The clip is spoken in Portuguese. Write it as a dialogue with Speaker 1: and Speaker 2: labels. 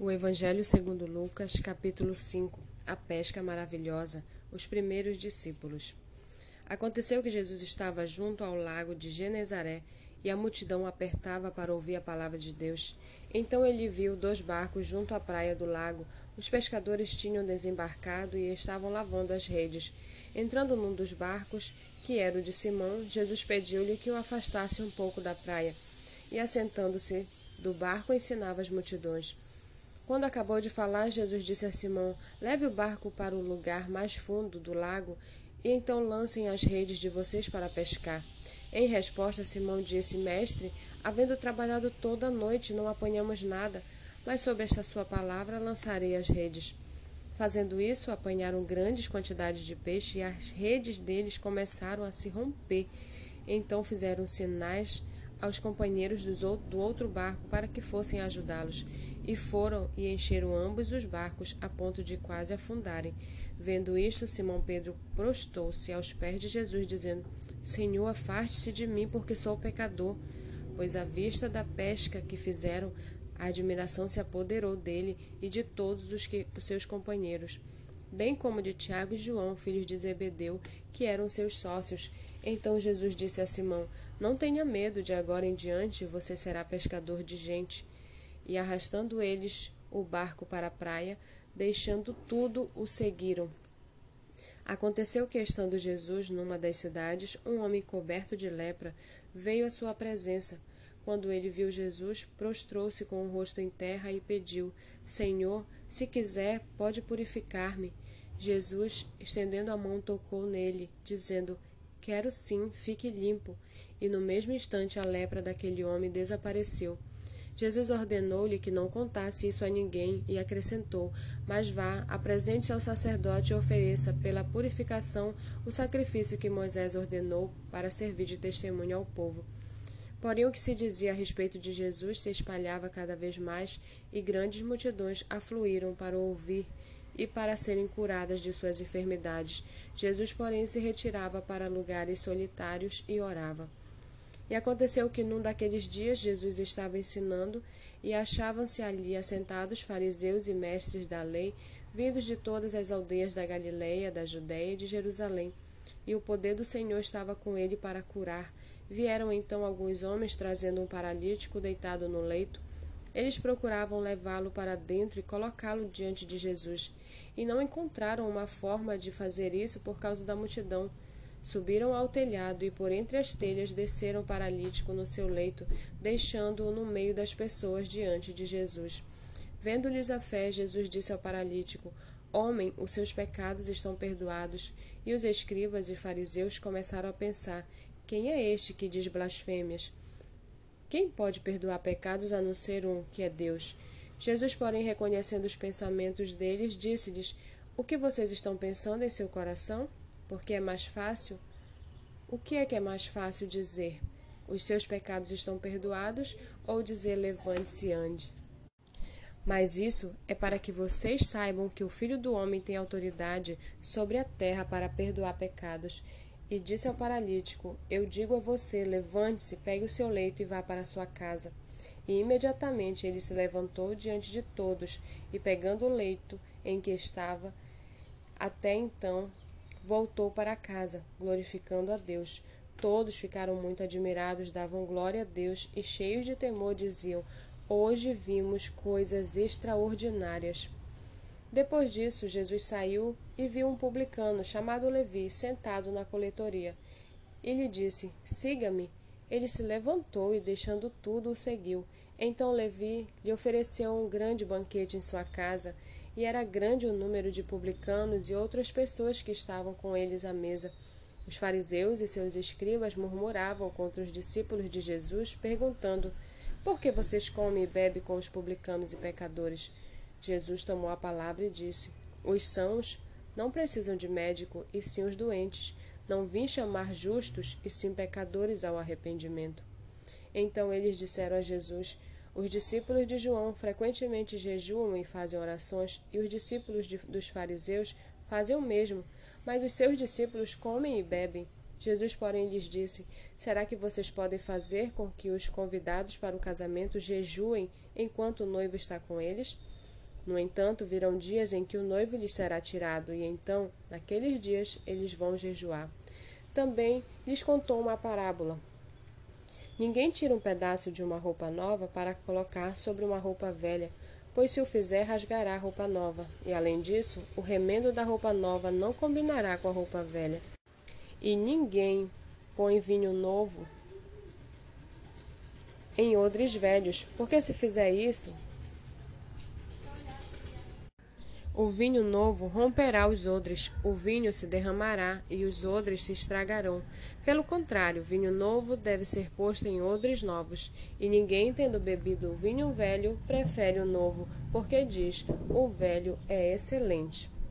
Speaker 1: O Evangelho segundo Lucas, capítulo 5. A pesca maravilhosa. Os primeiros discípulos. Aconteceu que Jesus estava junto ao lago de Genezaré e a multidão apertava para ouvir a palavra de Deus. Então ele viu dois barcos junto à praia do lago. Os pescadores tinham desembarcado e estavam lavando as redes. Entrando num dos barcos, que era o de Simão, Jesus pediu-lhe que o afastasse um pouco da praia. E assentando-se do barco, ensinava as multidões. Quando acabou de falar, Jesus disse a Simão: Leve o barco para o lugar mais fundo do lago e então lancem as redes de vocês para pescar. Em resposta, Simão disse: Mestre, havendo trabalhado toda a noite, não apanhamos nada, mas sob esta sua palavra lançarei as redes. Fazendo isso, apanharam grandes quantidades de peixe e as redes deles começaram a se romper. Então fizeram sinais aos companheiros do outro barco para que fossem ajudá-los. E foram e encheram ambos os barcos a ponto de quase afundarem. Vendo isto, Simão Pedro prostou-se aos pés de Jesus, dizendo: Senhor, afaste-se de mim, porque sou pecador. Pois à vista da pesca que fizeram, a admiração se apoderou dele e de todos os, que, os seus companheiros, bem como de Tiago e João, filhos de Zebedeu, que eram seus sócios. Então Jesus disse a Simão: Não tenha medo, de agora em diante você será pescador de gente. E arrastando eles o barco para a praia, deixando tudo, o seguiram. Aconteceu que, estando Jesus numa das cidades, um homem coberto de lepra veio à sua presença. Quando ele viu Jesus, prostrou-se com o rosto em terra e pediu: Senhor, se quiser, pode purificar-me. Jesus, estendendo a mão, tocou nele, dizendo: Quero sim, fique limpo. E no mesmo instante a lepra daquele homem desapareceu. Jesus ordenou-lhe que não contasse isso a ninguém e acrescentou: Mas vá, apresente-se ao sacerdote e ofereça, pela purificação, o sacrifício que Moisés ordenou para servir de testemunho ao povo. Porém, o que se dizia a respeito de Jesus se espalhava cada vez mais e grandes multidões afluíram para ouvir e para serem curadas de suas enfermidades. Jesus, porém, se retirava para lugares solitários e orava. E aconteceu que num daqueles dias Jesus estava ensinando, e achavam-se ali assentados fariseus e mestres da lei, vindos de todas as aldeias da Galileia, da Judéia e de Jerusalém. E o poder do Senhor estava com ele para curar. Vieram então alguns homens trazendo um paralítico deitado no leito. Eles procuravam levá-lo para dentro e colocá-lo diante de Jesus, e não encontraram uma forma de fazer isso por causa da multidão. Subiram ao telhado e por entre as telhas desceram o paralítico no seu leito, deixando-o no meio das pessoas diante de Jesus. Vendo-lhes a fé, Jesus disse ao paralítico: Homem, os seus pecados estão perdoados. E os escribas e fariseus começaram a pensar: Quem é este que diz blasfêmias? Quem pode perdoar pecados a não ser um, que é Deus? Jesus, porém, reconhecendo os pensamentos deles, disse-lhes: O que vocês estão pensando em seu coração? Porque é mais fácil? O que é que é mais fácil dizer? Os seus pecados estão perdoados ou dizer levante-se e ande? Mas isso é para que vocês saibam que o Filho do Homem tem autoridade sobre a terra para perdoar pecados e disse ao paralítico: Eu digo a você, levante-se, pegue o seu leito e vá para sua casa. E imediatamente ele se levantou diante de todos, e pegando o leito em que estava, até então voltou para casa, glorificando a Deus. Todos ficaram muito admirados, davam glória a Deus e, cheios de temor, diziam: Hoje vimos coisas extraordinárias. Depois disso, Jesus saiu e viu um publicano chamado Levi sentado na coletoria. E lhe disse: Siga-me. Ele se levantou e, deixando tudo, o seguiu. Então Levi lhe ofereceu um grande banquete em sua casa, e era grande o número de publicanos e outras pessoas que estavam com eles à mesa. Os fariseus e seus escribas murmuravam contra os discípulos de Jesus, perguntando: Por que vocês comem e bebem com os publicanos e pecadores? Jesus tomou a palavra e disse: Os sãos não precisam de médico, e sim os doentes. Não vim chamar justos, e sim pecadores ao arrependimento. Então eles disseram a Jesus: Os discípulos de João frequentemente jejuam e fazem orações, e os discípulos de, dos fariseus fazem o mesmo, mas os seus discípulos comem e bebem. Jesus, porém, lhes disse: Será que vocês podem fazer com que os convidados para o casamento jejuem enquanto o noivo está com eles? No entanto, virão dias em que o noivo lhes será tirado, e então, naqueles dias, eles vão jejuar. Também lhes contou uma parábola. Ninguém tira um pedaço de uma roupa nova para colocar sobre uma roupa velha, pois se o fizer, rasgará a roupa nova. E além disso, o remendo da roupa nova não combinará com a roupa velha. E ninguém põe vinho novo em odres velhos, porque se fizer isso, o vinho novo romperá os odres, o vinho se derramará e os odres se estragarão. Pelo contrário, vinho novo deve ser posto em odres novos, e ninguém, tendo bebido o vinho velho, prefere o novo, porque diz: o velho é excelente.